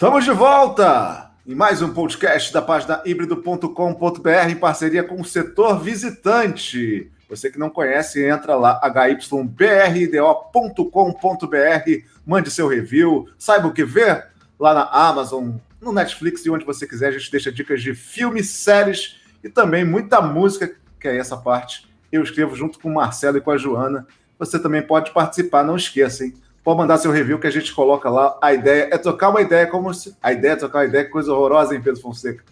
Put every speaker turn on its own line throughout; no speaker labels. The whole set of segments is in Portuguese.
Estamos de volta em mais um podcast da página híbrido.com.br em parceria com o setor visitante. Você que não conhece, entra lá hybrdo.com.br, mande seu review, saiba o que ver lá na Amazon, no Netflix e onde você quiser. A gente deixa dicas de filmes, séries e também muita música, que é essa parte. Eu escrevo junto com o Marcelo e com a Joana. Você também pode participar, não esqueça, hein? Pode mandar seu review que a gente coloca lá. A ideia é tocar uma ideia como se. A ideia é tocar uma ideia, coisa horrorosa, hein, Pedro Fonseca?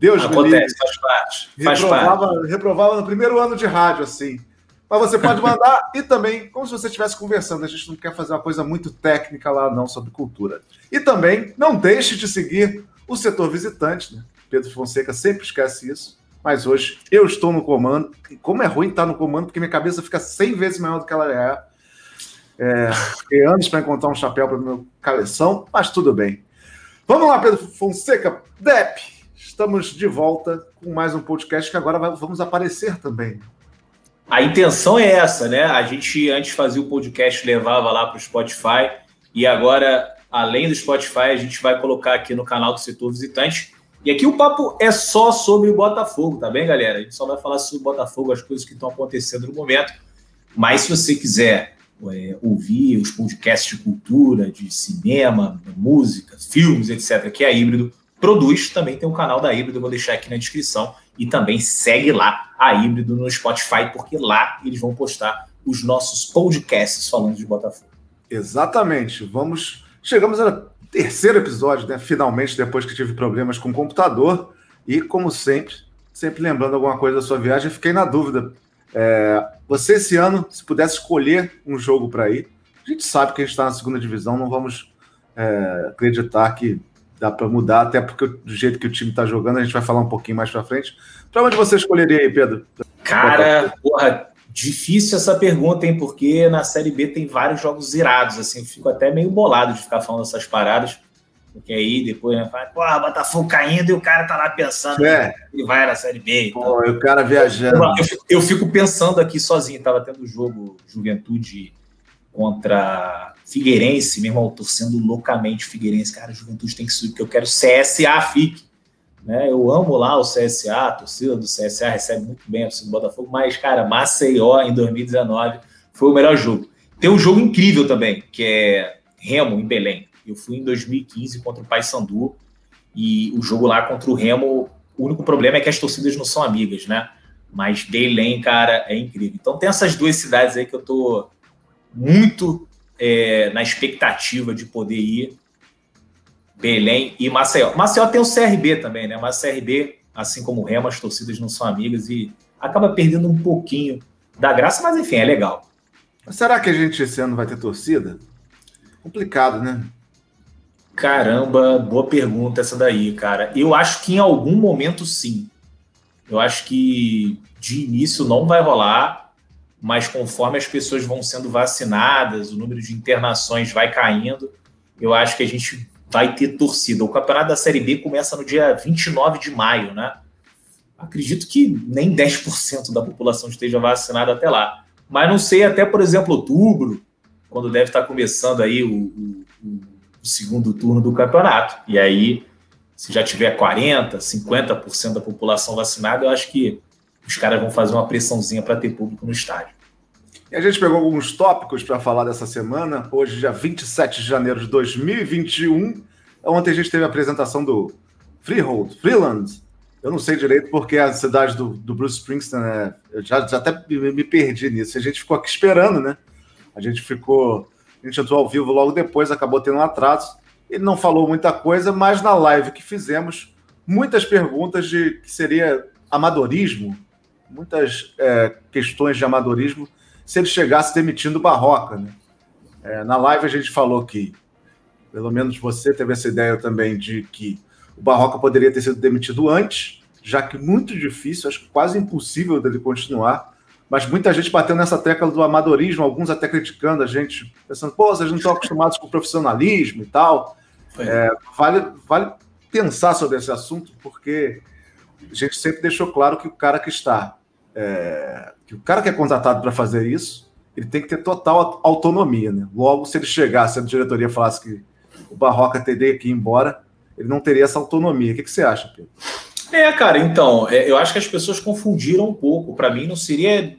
Deus
Acontece, faz parte. Faz
reprovava,
parte.
reprovava no primeiro ano de rádio, assim. Mas você pode mandar e também, como se você estivesse conversando. A gente não quer fazer uma coisa muito técnica lá, não, sobre cultura. E também, não deixe de seguir o setor visitante, né? Pedro Fonseca sempre esquece isso. Mas hoje eu estou no comando. E como é ruim estar no comando, porque minha cabeça fica 100 vezes maior do que ela é. É, fiquei anos para encontrar um chapéu para o meu cabeção, mas tudo bem. Vamos lá, Pedro Fonseca. Dep, estamos de volta com mais um podcast que agora vamos aparecer também.
A intenção é essa, né? A gente antes fazia o podcast, levava lá para o Spotify, e agora, além do Spotify, a gente vai colocar aqui no canal do Setor Visitante. E aqui o papo é só sobre o Botafogo, tá bem, galera? A gente só vai falar sobre o Botafogo, as coisas que estão acontecendo no momento. Mas se você quiser é, ouvir os podcasts de cultura, de cinema, música, filmes, etc., que a Híbrido produz, também tem um canal da Híbrido, vou deixar aqui na descrição. E também segue lá a Híbrido no Spotify, porque lá eles vão postar os nossos podcasts falando de Botafogo.
Exatamente. Vamos. Chegamos ao terceiro episódio, né? Finalmente, depois que tive problemas com o computador. E, como sempre, sempre lembrando alguma coisa da sua viagem, fiquei na dúvida é, você, esse ano, se pudesse escolher um jogo para ir, a gente sabe que a gente está na segunda divisão, não vamos é, acreditar que dá para mudar, até porque do jeito que o time está jogando, a gente vai falar um pouquinho mais para frente. Para onde você escolheria aí, Pedro?
Cara, porra, difícil essa pergunta, hein? Porque na Série B tem vários jogos irados, assim, fico até meio bolado de ficar falando essas paradas. Porque aí depois né, fala, porra, Botafogo caindo e o cara tá lá pensando
é.
que vai na Série B.
Pô, e o cara viajando.
Eu, eu, eu, fico pensando aqui sozinho, tava tendo jogo Juventude contra Figueirense, meu irmão, torcendo loucamente Figueirense. Cara, Juventude tem que subir, porque eu quero CSA FIC. Né? Eu amo lá o CSA, a torcida do CSA recebe muito bem a torcida do Botafogo, mas, cara, Maceió em 2019 foi o melhor jogo. Tem um jogo incrível também, que é Remo, em Belém. Eu fui em 2015 contra o Paysandu e o jogo lá contra o Remo, o único problema é que as torcidas não são amigas, né? Mas Belém, cara, é incrível. Então tem essas duas cidades aí que eu tô muito é, na expectativa de poder ir. Belém e Maceió. Maceió tem o CRB também, né? Mas CRB, assim como o Remo, as torcidas não são amigas e acaba perdendo um pouquinho da graça, mas enfim, é legal.
Será que a gente esse ano vai ter torcida? Complicado, né?
Caramba, boa pergunta essa daí, cara. Eu acho que em algum momento sim. Eu acho que de início não vai rolar, mas conforme as pessoas vão sendo vacinadas, o número de internações vai caindo, eu acho que a gente vai ter torcida. O campeonato da Série B começa no dia 29 de maio, né? Acredito que nem 10% da população esteja vacinada até lá. Mas não sei, até por exemplo, outubro, quando deve estar começando aí o, o, o segundo turno do campeonato. E aí, se já tiver 40%, 50% da população vacinada, eu acho que os caras vão fazer uma pressãozinha para ter público no estádio.
E a gente pegou alguns tópicos para falar dessa semana. Hoje, dia 27 de janeiro de 2021. Ontem a gente teve a apresentação do Freehold, Freeland. Eu não sei direito porque a cidade do, do Bruce Springsteen, né? eu já, já até me, me perdi nisso. A gente ficou aqui esperando, né? A gente ficou a gente entrou ao vivo logo depois, acabou tendo um atraso. Ele não falou muita coisa, mas na live que fizemos, muitas perguntas de que seria amadorismo, muitas é, questões de amadorismo, se ele chegasse demitindo Barroca. Né? É, na live a gente falou que, pelo menos você teve essa ideia também de que o Barroca poderia ter sido demitido antes, já que muito difícil, acho que quase impossível dele continuar mas muita gente batendo nessa tecla do amadorismo, alguns até criticando a gente, pensando, pô, vocês não estão acostumados com o profissionalismo e tal. É, vale, vale pensar sobre esse assunto, porque a gente sempre deixou claro que o cara que está, é, que o cara que é contratado para fazer isso, ele tem que ter total autonomia, né? Logo, se ele chegasse, se a diretoria falasse que o Barroca teria que ir embora, ele não teria essa autonomia. O que, que você acha, Pedro?
É, cara, então, é, eu acho que as pessoas confundiram um pouco. Para mim, não seria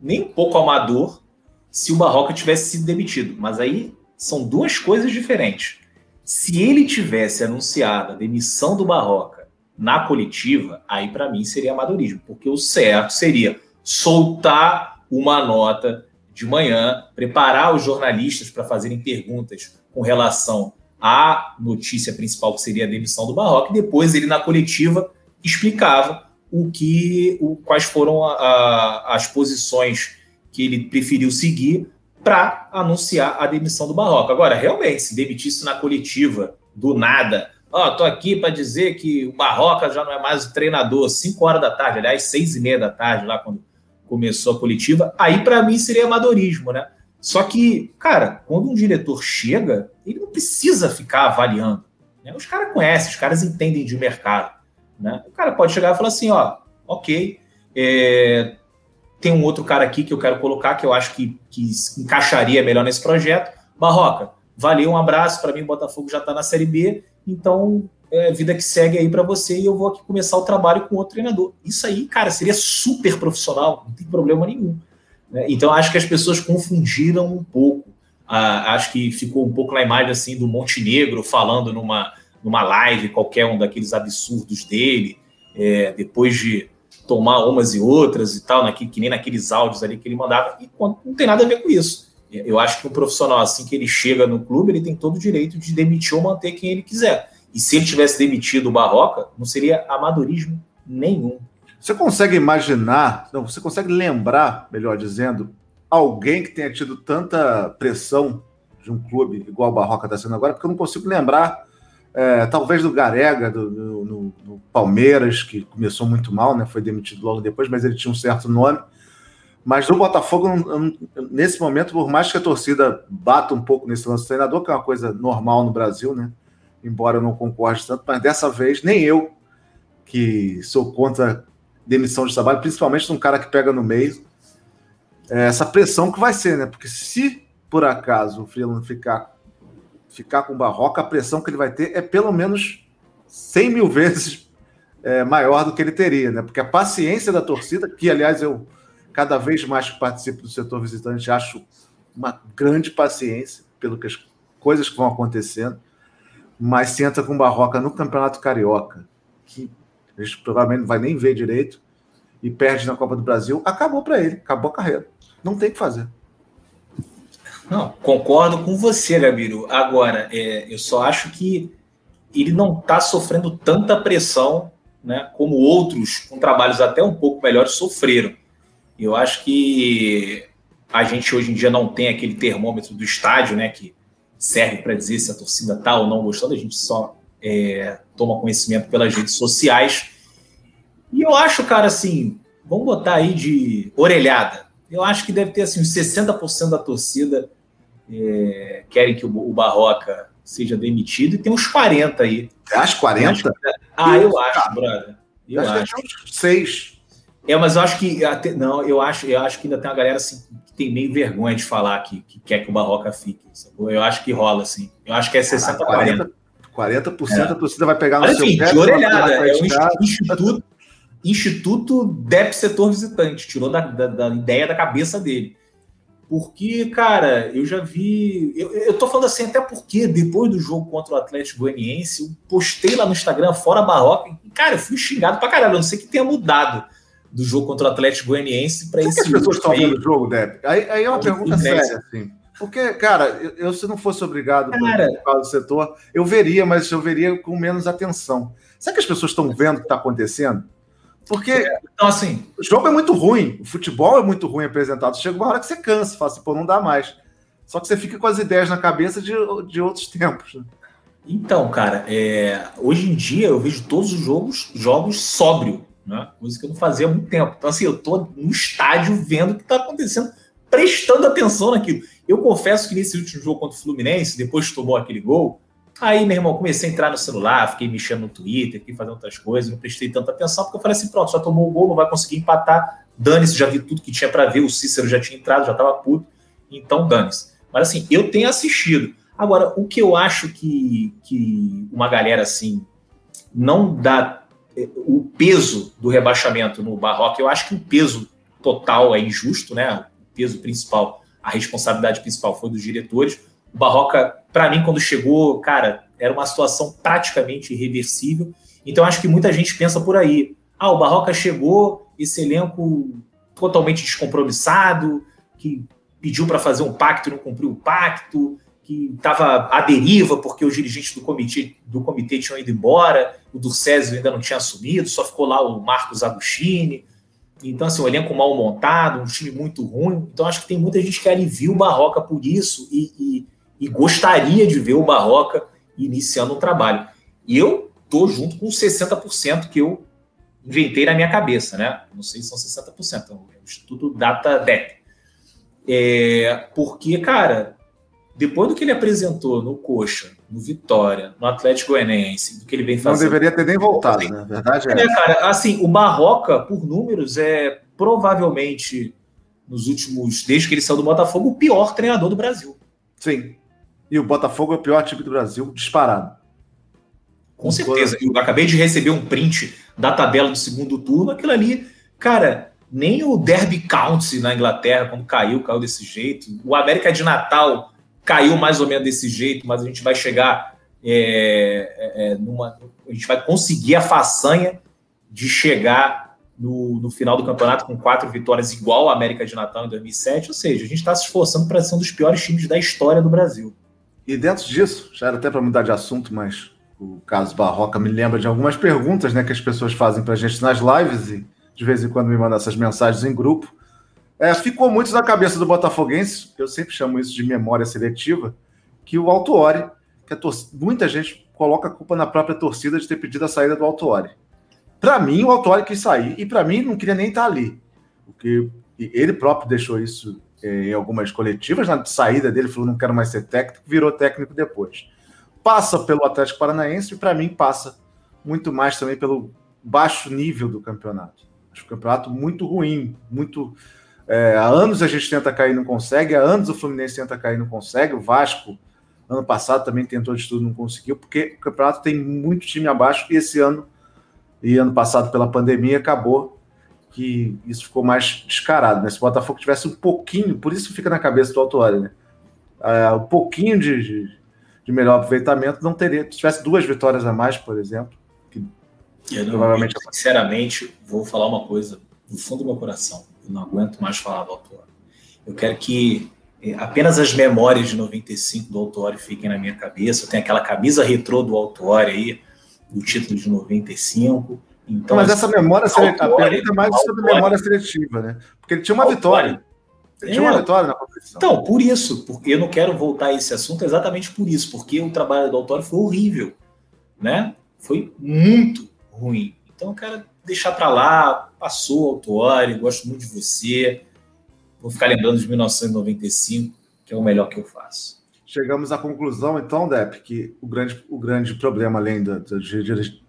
nem um pouco amador se o Barroca tivesse sido demitido. Mas aí são duas coisas diferentes. Se ele tivesse anunciado a demissão do Barroca na coletiva, aí para mim seria amadorismo, porque o certo seria soltar uma nota de manhã, preparar os jornalistas para fazerem perguntas com relação à notícia principal, que seria a demissão do Barroca, e depois ele na coletiva explicava o que, o, quais foram a, a, as posições que ele preferiu seguir para anunciar a demissão do Barroca. Agora, realmente, se demitisse na coletiva do nada, ó, oh, tô aqui para dizer que o Barroca já não é mais o treinador, 5 horas da tarde, aliás, seis e meia da tarde, lá quando começou a coletiva, aí para mim seria amadorismo, né? Só que, cara, quando um diretor chega, ele não precisa ficar avaliando. Né? Os caras conhecem, os caras entendem de mercado. Né? O cara pode chegar e falar assim, ó, ok, é, tem um outro cara aqui que eu quero colocar que eu acho que, que encaixaria melhor nesse projeto. Barroca, valeu, um abraço. Para mim, o Botafogo já está na Série B, então é vida que segue aí para você e eu vou aqui começar o trabalho com outro treinador. Isso aí, cara, seria super profissional, não tem problema nenhum. Né? Então, acho que as pessoas confundiram um pouco. Ah, acho que ficou um pouco na imagem assim do Montenegro falando numa, numa live, qualquer um daqueles absurdos dele, é, depois de tomar umas e outras e tal, naquele, que nem naqueles áudios ali que ele mandava, e não tem nada a ver com isso. Eu acho que um profissional, assim que ele chega no clube, ele tem todo o direito de demitir ou manter quem ele quiser. E se ele tivesse demitido o Barroca, não seria amadorismo nenhum.
Você consegue imaginar, não, você consegue lembrar, melhor dizendo, alguém que tenha tido tanta pressão de um clube igual o Barroca está sendo agora? Porque eu não consigo lembrar é, talvez do Garega, do, do, do, do, Palmeiras, que começou muito mal, né? Foi demitido logo depois, mas ele tinha um certo nome. Mas do Botafogo, nesse momento, por mais que a torcida bata um pouco nesse lance do treinador, que é uma coisa normal no Brasil, né? Embora eu não concorde tanto, mas dessa vez, nem eu, que sou contra demissão de trabalho, principalmente de um cara que pega no meio, é essa pressão que vai ser, né? Porque se por acaso o Freeland ficar ficar com o Barroca, a pressão que ele vai ter é pelo menos 100 mil vezes é, maior do que ele teria, né? Porque a paciência da torcida, que aliás eu cada vez mais que participo do setor visitante acho uma grande paciência pelo que as coisas que vão acontecendo, mas senta com o Barroca no Campeonato Carioca, que a gente provavelmente não vai nem ver direito, e perde na Copa do Brasil, acabou para ele, acabou a carreira. Não tem o que fazer.
Não, concordo com você, Gabiru. Agora, é, eu só acho que ele não está sofrendo tanta pressão né, como outros com trabalhos até um pouco melhores sofreram. Eu acho que a gente hoje em dia não tem aquele termômetro do estádio, né, que serve para dizer se a torcida está ou não gostando, a gente só é, toma conhecimento pelas redes sociais. E eu acho, cara, assim, vamos botar aí de orelhada. Eu acho que deve ter assim, uns 60% da torcida é, querem que o, o, Barroca seja demitido, e tem uns 40 aí.
Você acha 40?
ah, eu acho, brother. Eu acho. acho.
uns 6.
É, mas eu acho que. Até, não, eu acho, eu acho que ainda tem uma galera assim, que tem meio vergonha de falar que, que quer que o Barroca fique. Sacou? Eu acho que rola, assim. Eu acho que é 60 40.
40% 40% é. a torcida vai pegar no
Mas, seu enfim, pé. De orelhada, é um instituto, instituto DEP Setor Visitante. Tirou da, da, da ideia da cabeça dele. Porque, cara, eu já vi. Eu, eu tô falando assim, até porque depois do jogo contra o Atlético Goianiense, eu postei lá no Instagram, fora Barroca, e, cara, eu fui xingado pra caralho. Eu não sei que tenha mudado do jogo contra o Atlético Goianiense para esse.
Por que as pessoas estão vendo o jogo, Deb? Aí, aí é uma pergunta séria, assim. Porque, cara, eu, eu, se não fosse obrigado cara, do setor, eu veria, mas eu veria com menos atenção. Será que as pessoas estão vendo o que está acontecendo? Porque então, assim, o jogo é muito ruim, o futebol é muito ruim apresentado. Chega uma hora que você cansa, fala assim, pô, não dá mais. Só que você fica com as ideias na cabeça de, de outros tempos. Né?
Então, cara, é, hoje em dia eu vejo todos os jogos, jogos sóbrio, né? Coisa que eu não fazia há muito tempo. Então, assim, eu tô no estádio vendo o que está acontecendo, prestando atenção naquilo. Eu confesso que nesse último jogo contra o Fluminense, depois que tomou aquele gol, Aí, meu irmão, comecei a entrar no celular, fiquei mexendo no Twitter, fiquei fazendo outras coisas, não prestei tanta atenção, porque eu falei assim: pronto, já tomou o gol, não vai conseguir empatar. Dane-se, já vi tudo que tinha para ver, o Cícero já tinha entrado, já estava puto, então dane-se. Mas assim, eu tenho assistido. Agora, o que eu acho que, que uma galera assim não dá eh, o peso do rebaixamento no Barroca, eu acho que o peso total é injusto, né? O peso principal, a responsabilidade principal foi dos diretores. O Barroca, para mim, quando chegou, cara, era uma situação praticamente irreversível. Então, acho que muita gente pensa por aí. Ah, o Barroca chegou, esse elenco totalmente descompromissado, que pediu para fazer um pacto e não cumpriu o pacto, que estava à deriva porque os dirigentes do comitê, do comitê tinham ido embora, o Durcésio ainda não tinha assumido, só ficou lá o Marcos Agostini. Então, assim, um elenco mal montado, um time muito ruim. Então, acho que tem muita gente que alivia o Barroca por isso e, e, e gostaria de ver o Barroca iniciando um trabalho. E eu tô junto com os 60% que eu inventei na minha cabeça, né? Não sei se são 60%, então, é o Instituto Data Dep. É, porque, cara, depois do que ele apresentou no Coxa, no Vitória, no Atlético Goianiense, do que ele vem fazendo.
Não deveria ter nem voltado, né? Verdade é.
é cara, assim, o Barroca, por números, é provavelmente nos últimos, desde que ele saiu do Botafogo, o pior treinador do Brasil.
Sim. E o Botafogo é o pior time do Brasil, disparado.
Com certeza. Eu acabei de receber um print da tabela do segundo turno. Aquilo ali, cara, nem o Derby County na Inglaterra, quando caiu, caiu desse jeito. O América de Natal caiu mais ou menos desse jeito, mas a gente vai chegar é, é, é numa. A gente vai conseguir a façanha de chegar no, no final do campeonato com quatro vitórias, igual a América de Natal em 2007. Ou seja, a gente está se esforçando para ser um dos piores times da história do Brasil.
E dentro disso, já era até para mudar de assunto, mas o caso Barroca me lembra de algumas perguntas né, que as pessoas fazem para a gente nas lives e de vez em quando me mandam essas mensagens em grupo. É, ficou muito na cabeça do Botafoguense, eu sempre chamo isso de memória seletiva, que o Altuori, que muita gente coloca a culpa na própria torcida de ter pedido a saída do Altuori. Para mim, o Altuori quis sair, e para mim não queria nem estar tá ali. Porque ele próprio deixou isso em algumas coletivas, na saída dele, falou: não quero mais ser técnico, virou técnico depois passa pelo Atlético Paranaense e para mim passa muito mais também pelo baixo nível do campeonato. Acho o campeonato muito ruim, muito é, há anos a gente tenta cair não consegue, há anos o Fluminense tenta cair não consegue, o Vasco ano passado também tentou de tudo não conseguiu, porque o campeonato tem muito time abaixo e esse ano e ano passado pela pandemia acabou que isso ficou mais descarado, né? Se o Botafogo tivesse um pouquinho, por isso fica na cabeça do Autuário, né? Uh, um pouquinho de, de de melhor aproveitamento, não teria. Se tivesse duas vitórias a mais, por exemplo, que
eu não, provavelmente. Eu, sinceramente, vou falar uma coisa do fundo do meu coração. Eu não aguento mais falar do autor. Eu quero que eh, apenas as memórias de 95 do Autori fiquem na minha cabeça. Eu tenho aquela camisa retrô do Autori aí, do título de 95. Então,
mas essa memória, a pergunta é mais sobre memória seletiva, né? Porque ele tinha uma vitória. Ele tinha uma é. vitória na competição.
Então, por isso, porque eu não quero voltar a esse assunto exatamente por isso, porque o trabalho do Autório foi horrível, né? Foi muito ruim. Então, eu quero deixar para lá, passou o Autório, gosto muito de você, vou ficar lembrando de 1995, que é o melhor que eu faço.
Chegamos à conclusão, então, Dep, que o grande, o grande problema, além dos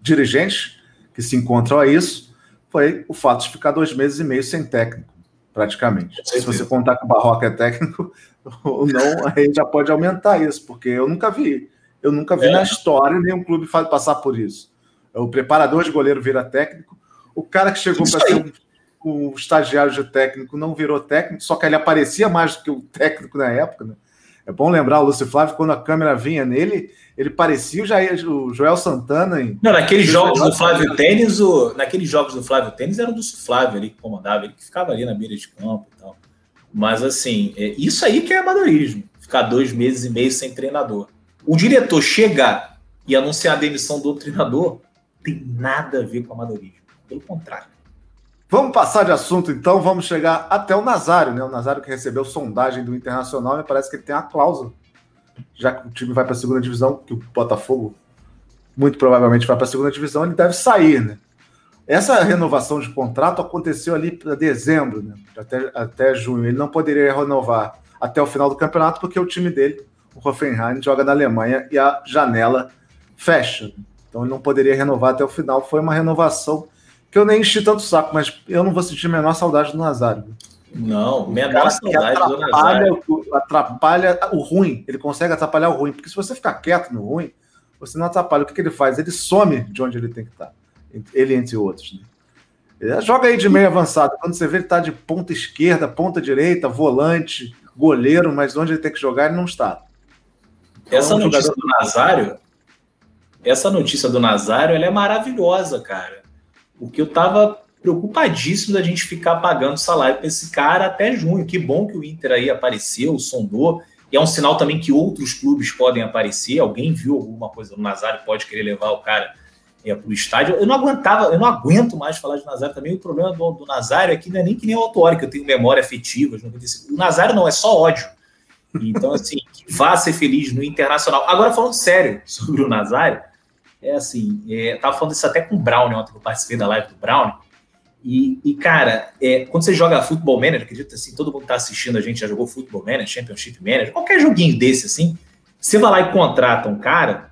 dirigentes que se encontram a isso, foi o fato de ficar dois meses e meio sem técnico praticamente. Se você contar que o Barroca é técnico ou não, aí já pode aumentar isso, porque eu nunca vi. Eu nunca vi é. na história nenhum clube passar por isso. O preparador de goleiro vira técnico, o cara que chegou para ser um, um, estagiário de técnico não virou técnico, só que ele aparecia mais do que o técnico na época, né? É bom lembrar o Lúcio Flávio, quando a câmera vinha nele, ele parecia o, Jair, o Joel Santana. Em...
Não, naqueles jogos do Flávio Tênis, o... naqueles jogos do Flávio Tênis era o Lúcio Flávio ali que comandava, ele que ficava ali na beira de campo e tal. Mas assim, é isso aí que é amadorismo, ficar dois meses e meio sem treinador. O diretor chegar e anunciar a demissão do outro treinador tem nada a ver com amadorismo. Pelo contrário.
Vamos passar de assunto, então, vamos chegar até o Nazário, né? O Nazário que recebeu sondagem do Internacional, me parece que ele tem a cláusula. Já que o time vai para a segunda divisão, que o Botafogo muito provavelmente vai para a segunda divisão, ele deve sair, né? Essa renovação de contrato aconteceu ali para dezembro, né? até, até junho. Ele não poderia renovar até o final do campeonato, porque o time dele, o Hoffenheim, joga na Alemanha e a janela fecha. Então ele não poderia renovar até o final. Foi uma renovação que eu nem enchi tanto saco, mas eu não vou sentir a menor saudade do Nazário.
Não, menor saudade do
Nazário. Atrapalha o ruim, ele consegue atrapalhar o ruim, porque se você ficar quieto no ruim, você não atrapalha. O que, que ele faz? Ele some de onde ele tem que estar. Ele entre outros. Né? Ele joga aí de meio avançado. Quando você vê ele está de ponta esquerda, ponta direita, volante, goleiro, mas onde ele tem que jogar, ele não está.
Então, essa é um notícia jogador... do Nazário, essa notícia do Nazário, ela é maravilhosa, cara. Porque eu tava preocupadíssimo da gente ficar pagando salário para esse cara até junho. Que bom que o Inter aí apareceu, sondou. E é um sinal também que outros clubes podem aparecer. Alguém viu alguma coisa do Nazário, pode querer levar o cara é, para o estádio. Eu não aguentava, eu não aguento mais falar de Nazário também. O problema do, do Nazário é que não é nem que nem o Autuori, que eu tenho memória afetiva. O Nazário não, é só ódio. Então, assim, vá ser feliz no Internacional. Agora, falando sério sobre o Nazário, é assim, é, tava falando isso até com o Brown ontem, que eu participei da live do Brown. E, e cara, é, quando você joga futebol manager, acredito assim, todo mundo que tá assistindo a gente já jogou futebol manager, championship manager, qualquer joguinho desse assim, você vai lá e contrata um cara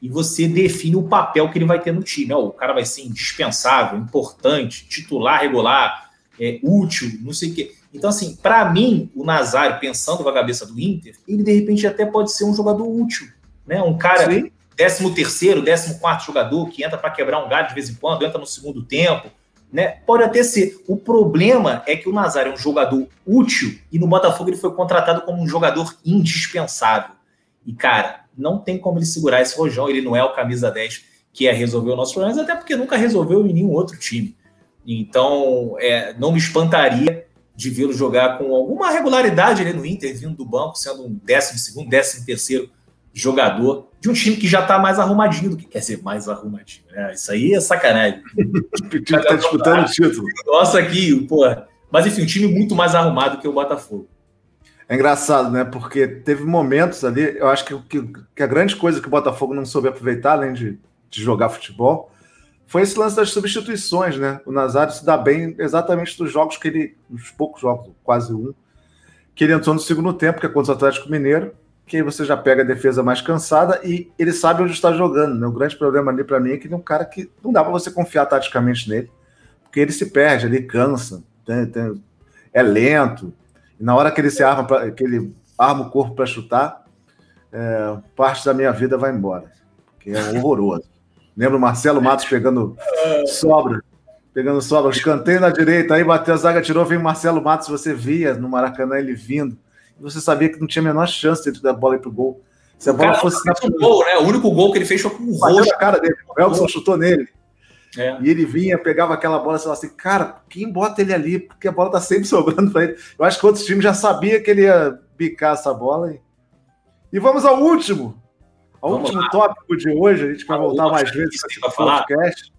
e você define o papel que ele vai ter no time. Ó, o cara vai ser indispensável, importante, titular, regular, é, útil, não sei o quê. Então, assim, para mim, o Nazário, pensando com a cabeça do Inter, ele de repente até pode ser um jogador útil, né? Um cara Sim. 13 terceiro, 14 quarto jogador que entra para quebrar um galho de vez em quando, entra no segundo tempo, né? Pode até ser. O problema é que o Nazário é um jogador útil e no Botafogo ele foi contratado como um jogador indispensável. E, cara, não tem como ele segurar esse rojão. Ele não é o camisa 10 que é resolver o nosso problema, até porque nunca resolveu em nenhum outro time. Então, é, não me espantaria de vê-lo jogar com alguma regularidade ali no Inter, vindo do banco, sendo um décimo segundo, décimo terceiro jogador de um time que já está mais arrumadinho do que quer ser mais arrumadinho. Né? Isso aí é sacanagem.
o time está disputando o título.
Nossa, aqui, porra. Mas enfim, um time muito mais arrumado que o Botafogo.
É engraçado, né? Porque teve momentos ali, eu acho que, que, que a grande coisa que o Botafogo não soube aproveitar, além de, de jogar futebol, foi esse lance das substituições, né? O Nazário se dá bem exatamente dos jogos que ele, nos poucos jogos, quase um, que ele entrou no segundo tempo, que é contra o Atlético Mineiro, que você já pega a defesa mais cansada e ele sabe onde está jogando. Né? O grande problema ali para mim é que ele é um cara que não dá para você confiar taticamente nele, porque ele se perde ali, cansa, tem, tem, é lento. E na hora que ele se arma, pra, que ele arma o corpo para chutar, é, parte da minha vida vai embora, porque é horroroso. Lembro o Marcelo Matos pegando sobra, pegando sobra, escanteio na direita, aí bateu a zaga, tirou, vem o Marcelo Matos, você via no Maracanã ele vindo você sabia que não tinha a menor chance de dar a bola para o gol.
Se a bola cara, fosse na. Gol, né? O único gol que ele fez foi com o roxo.
a cara dele. O Elson chutou nele. É. E ele vinha, pegava aquela bola e falava assim: cara, quem bota ele ali? Porque a bola tá sempre sobrando para ele. Eu acho que outros times já sabia que ele ia bicar essa bola. E, e vamos ao último. Ao vamos último lá. tópico de hoje. A gente vai voltar mais vezes
para podcast.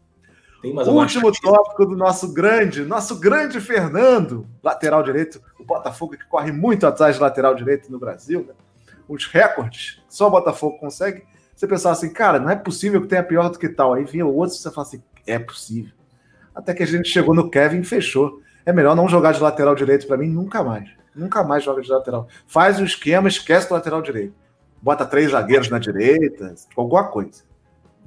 O último tópico do nosso grande, nosso grande Fernando, lateral direito, o Botafogo que corre muito atrás de lateral direito no Brasil, né? os recordes, só o Botafogo consegue. Você pensava assim, cara, não é possível que tenha pior do que tal. Aí vinha o outro e você fala assim, é possível. Até que a gente chegou no Kevin e fechou. É melhor não jogar de lateral direito para mim nunca mais. Nunca mais joga de lateral. Faz o esquema, esquece do lateral direito. Bota três zagueiros na direita, alguma coisa.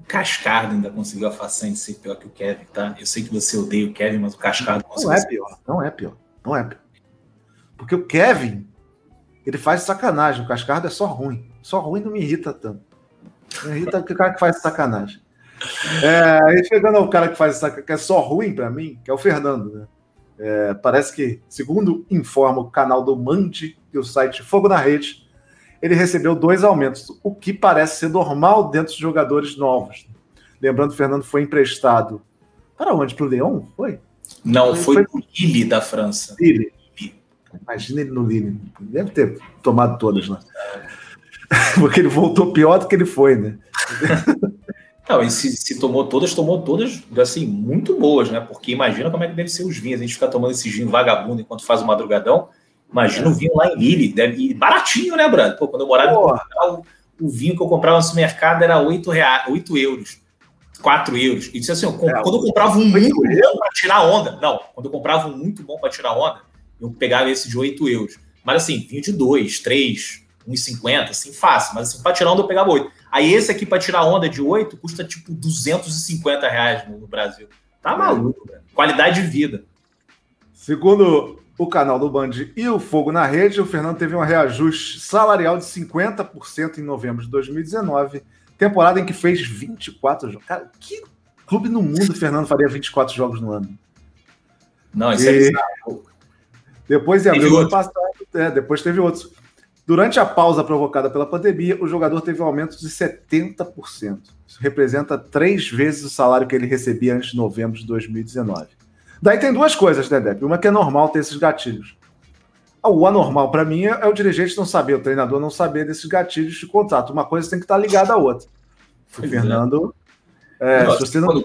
Cascardo ainda conseguiu a façanha de ser pior que o Kevin, tá? Eu sei que você odeia o Kevin, mas o Cascardo
não é pior. Não é pior. Não é pior. Porque o Kevin, ele faz sacanagem. O Cascardo é só ruim. Só ruim não me irrita tanto. Me irrita o cara que faz sacanagem. É, chegando ao cara que faz sacanagem, que é só ruim para mim, que é o Fernando, né? É, parece que, segundo informa o canal do Mande e o site Fogo na Rede, ele recebeu dois aumentos, o que parece ser normal dentro de jogadores novos. Lembrando, o Fernando foi emprestado para onde? Para o Leão? Foi?
Não, foi, foi para o Lille da França.
Lille. Imagina ele no Lille. Deve ter tomado todas lá. Porque ele voltou pior do que ele foi, né?
Não, e se, se, tomou todas, tomou todas, assim, muito boas, né? Porque imagina como é que deve ser os vinhos. A gente fica tomando esse vinho vagabundo enquanto faz o madrugadão. Imagina é. o vinho lá em Lille. Deve, baratinho, né, Brando? Pô, quando eu morava em Portugal, o vinho que eu comprava no supermercado era 8, reais, 8 euros. 4 euros. E disse assim, eu, é, quando eu comprava um muito bom para tirar onda. Não, quando eu comprava um muito bom para tirar onda, eu pegava esse de 8 euros. Mas assim, vinho de 2, 3, 1,50, assim, fácil. Mas assim, para tirar onda eu pegava 8. Aí esse aqui para tirar onda de 8 custa tipo 250 reais no, Brasil. Tá maluco, velho. Qualidade de vida.
Segundo, o canal do Band e o Fogo na Rede, o Fernando teve um reajuste salarial de 50% em novembro de 2019, temporada em que fez 24 jogos. Cara, que clube no mundo o Fernando faria 24 jogos no ano?
Não, isso é e... é bizarro.
Depois em abril do ano passado, é, depois teve outros. Durante a pausa provocada pela pandemia, o jogador teve um aumento de 70%. Isso representa três vezes o salário que ele recebia antes de novembro de 2019. Daí tem duas coisas, né, Depp? Uma que é normal ter esses gatilhos. O anormal para mim é o dirigente não saber, o treinador não saber desses gatilhos de contrato. Uma coisa tem que estar ligada à outra. O é. Fernando, é, se, você não,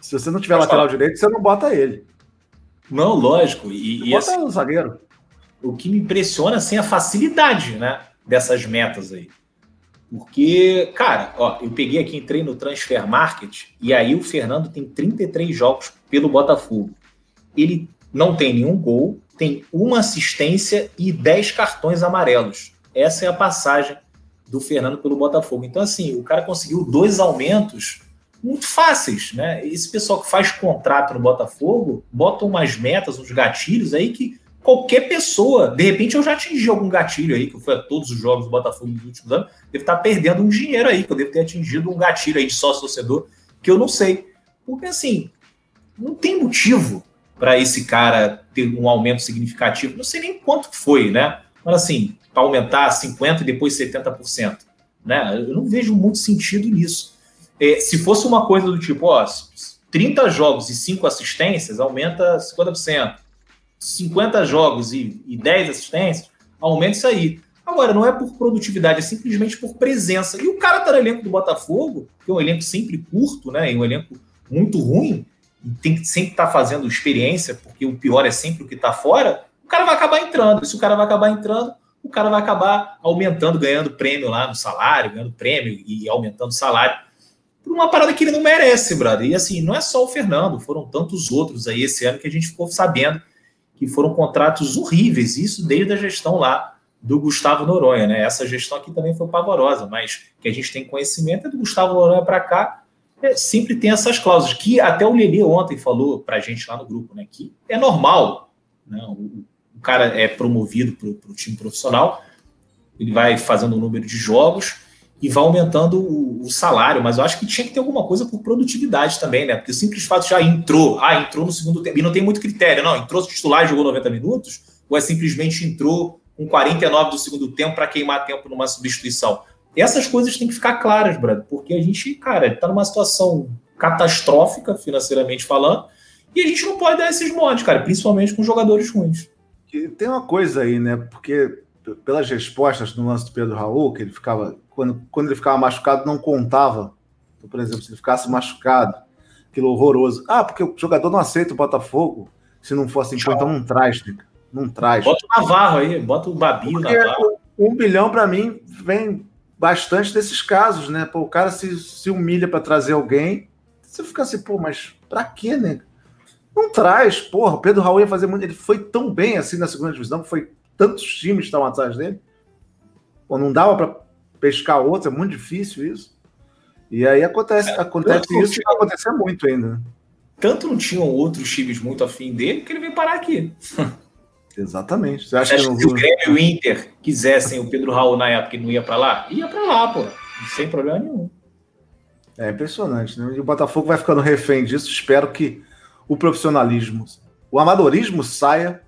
se você não tiver lateral direito, você não bota ele.
Não, lógico. E, e
bota assim, o zagueiro
o que me impressiona assim, é a facilidade né, dessas metas aí. Porque, cara, ó, eu peguei aqui, entrei no Transfer Market, e aí o Fernando tem 33 jogos pelo Botafogo. Ele não tem nenhum gol, tem uma assistência e 10 cartões amarelos. Essa é a passagem do Fernando pelo Botafogo. Então, assim, o cara conseguiu dois aumentos muito fáceis, né? Esse pessoal que faz contrato no Botafogo bota umas metas, uns gatilhos aí que qualquer pessoa, de repente eu já atingi algum gatilho aí, que foi a todos os jogos do Botafogo nos últimos anos, devo estar perdendo um dinheiro aí, que eu devo ter atingido um gatilho aí de sócio-torcedor, que eu não sei. Porque assim, não tem motivo para esse cara ter um aumento significativo, não sei nem quanto foi, né? Mas assim, para aumentar 50% e depois 70%. Né? Eu não vejo muito sentido nisso. É, se fosse uma coisa do tipo, ó, 30 jogos e 5 assistências, aumenta 50%. 50 jogos e, e 10 assistências, aumenta isso aí. Agora, não é por produtividade, é simplesmente por presença. E o cara tá no elenco do Botafogo, que é um elenco sempre curto, né? E um elenco muito ruim, e tem que sempre estar tá fazendo experiência, porque o pior é sempre o que está fora, o cara vai acabar entrando. E se o cara vai acabar entrando, o cara vai acabar aumentando, ganhando prêmio lá no salário, ganhando prêmio e aumentando o salário. Por uma parada que ele não merece, brother. E assim, não é só o Fernando, foram tantos outros aí esse ano que a gente ficou sabendo que foram contratos horríveis, isso desde a gestão lá do Gustavo Noronha, né? Essa gestão aqui também foi pavorosa, mas que a gente tem conhecimento é do Gustavo Noronha para cá, é, sempre tem essas cláusulas, que até o Lelê ontem falou para a gente lá no grupo, né? Que é normal, né? O, o cara é promovido para o time profissional, ele vai fazendo o número de jogos, e vai aumentando o, o, salário, mas eu acho que tinha que ter alguma coisa por produtividade também, né? Porque o simples fato já entrou, ah, entrou no segundo tempo, e não tem muito critério, não, entrou titular e jogou 90 minutos, ou é simplesmente entrou com 49 do segundo tempo para queimar tempo numa substituição. Essas coisas têm que ficar claras, Brad, porque a gente, cara, está numa situação catastrófica, financeiramente falando, e a gente não pode dar esses modos, cara, principalmente com jogadores ruins.
Tem uma coisa aí, né? Porque pelas respostas no lance do Pedro Raul, que ele ficava quando, quando ele ficava machucado, não contava. Então, por exemplo, se ele ficasse machucado, aquilo horroroso. Ah, porque o jogador não aceita o Botafogo. Se não for assim, então não traz, né? Não traz.
Bota o Navarro aí, bota o Babinho Navarro.
Um bilhão, para mim, vem bastante desses casos, né? Pô, o cara se, se humilha para trazer alguém. Você fica assim, pô, mas pra quê, né? Não traz, porra. O Pedro Raul ia fazer muito. Ele foi tão bem assim na segunda divisão, foi tantos times estavam atrás dele. Pô, não dava para pescar outro, é muito difícil isso. E aí acontece, é, acontece isso e vai acontecer muito ainda.
Tanto não tinham outros times muito afim dele que ele veio parar aqui.
Exatamente. Você
acha que, que se o Grêmio e o Inter quisessem o Pedro Raul na época e não ia para lá? Ia para lá, pô. Sem problema nenhum.
É impressionante, né? E o Botafogo vai ficando refém disso. Espero que o profissionalismo, o amadorismo saia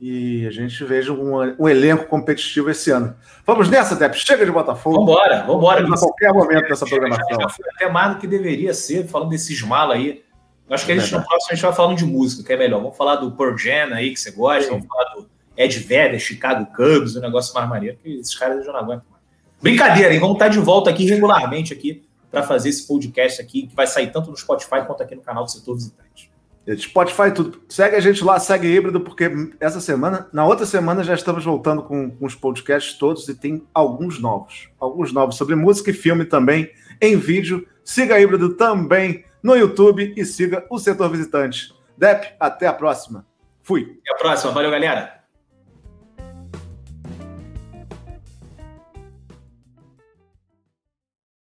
e a gente veja um, um, elenco competitivo esse ano. Vamos nessa, Depp. Chega de Botafogo.
Vambora, vambora.
A qualquer momento dessa programação. Já
foi até mais do que deveria ser, falando desses malas aí. Acho que a gente, no próximo a gente vai falando de música, que é melhor. Vamos falar do Pearl Jam aí, que você gosta. Sim. Vamos falar do Ed Vedder, Chicago Cubs, o um negócio mais maneiro, que esses caras já não aguentam mais. Brincadeira, hein? Vamos estar de volta aqui regularmente aqui para fazer esse podcast aqui, que vai sair tanto no Spotify quanto aqui no canal do Setor Visitante.
Spotify tudo. Segue a gente lá, segue híbrido, porque essa semana, na outra semana, já estamos voltando com, com os podcasts todos e tem alguns novos. Alguns novos sobre música e filme também em vídeo. Siga híbrido também no YouTube e siga o setor visitante. Dep, até a próxima. Fui.
Até a próxima. Valeu, galera.